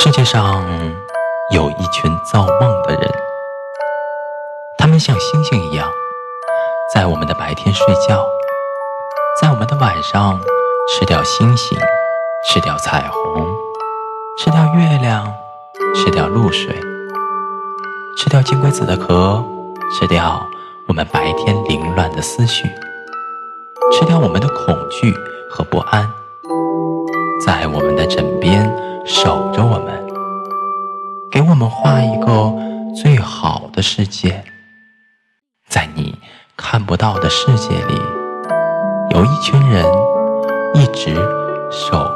世界上有一群造梦的人，他们像星星一样，在我们的白天睡觉，在我们的晚上吃掉星星，吃掉彩虹，吃掉月亮，吃掉露水，吃掉金龟子的壳，吃掉我们白天凌乱的思绪，吃掉我们的恐惧和不安，在我们的枕边守着我们。给我们画一个最好的世界，在你看不到的世界里，有一群人一直守。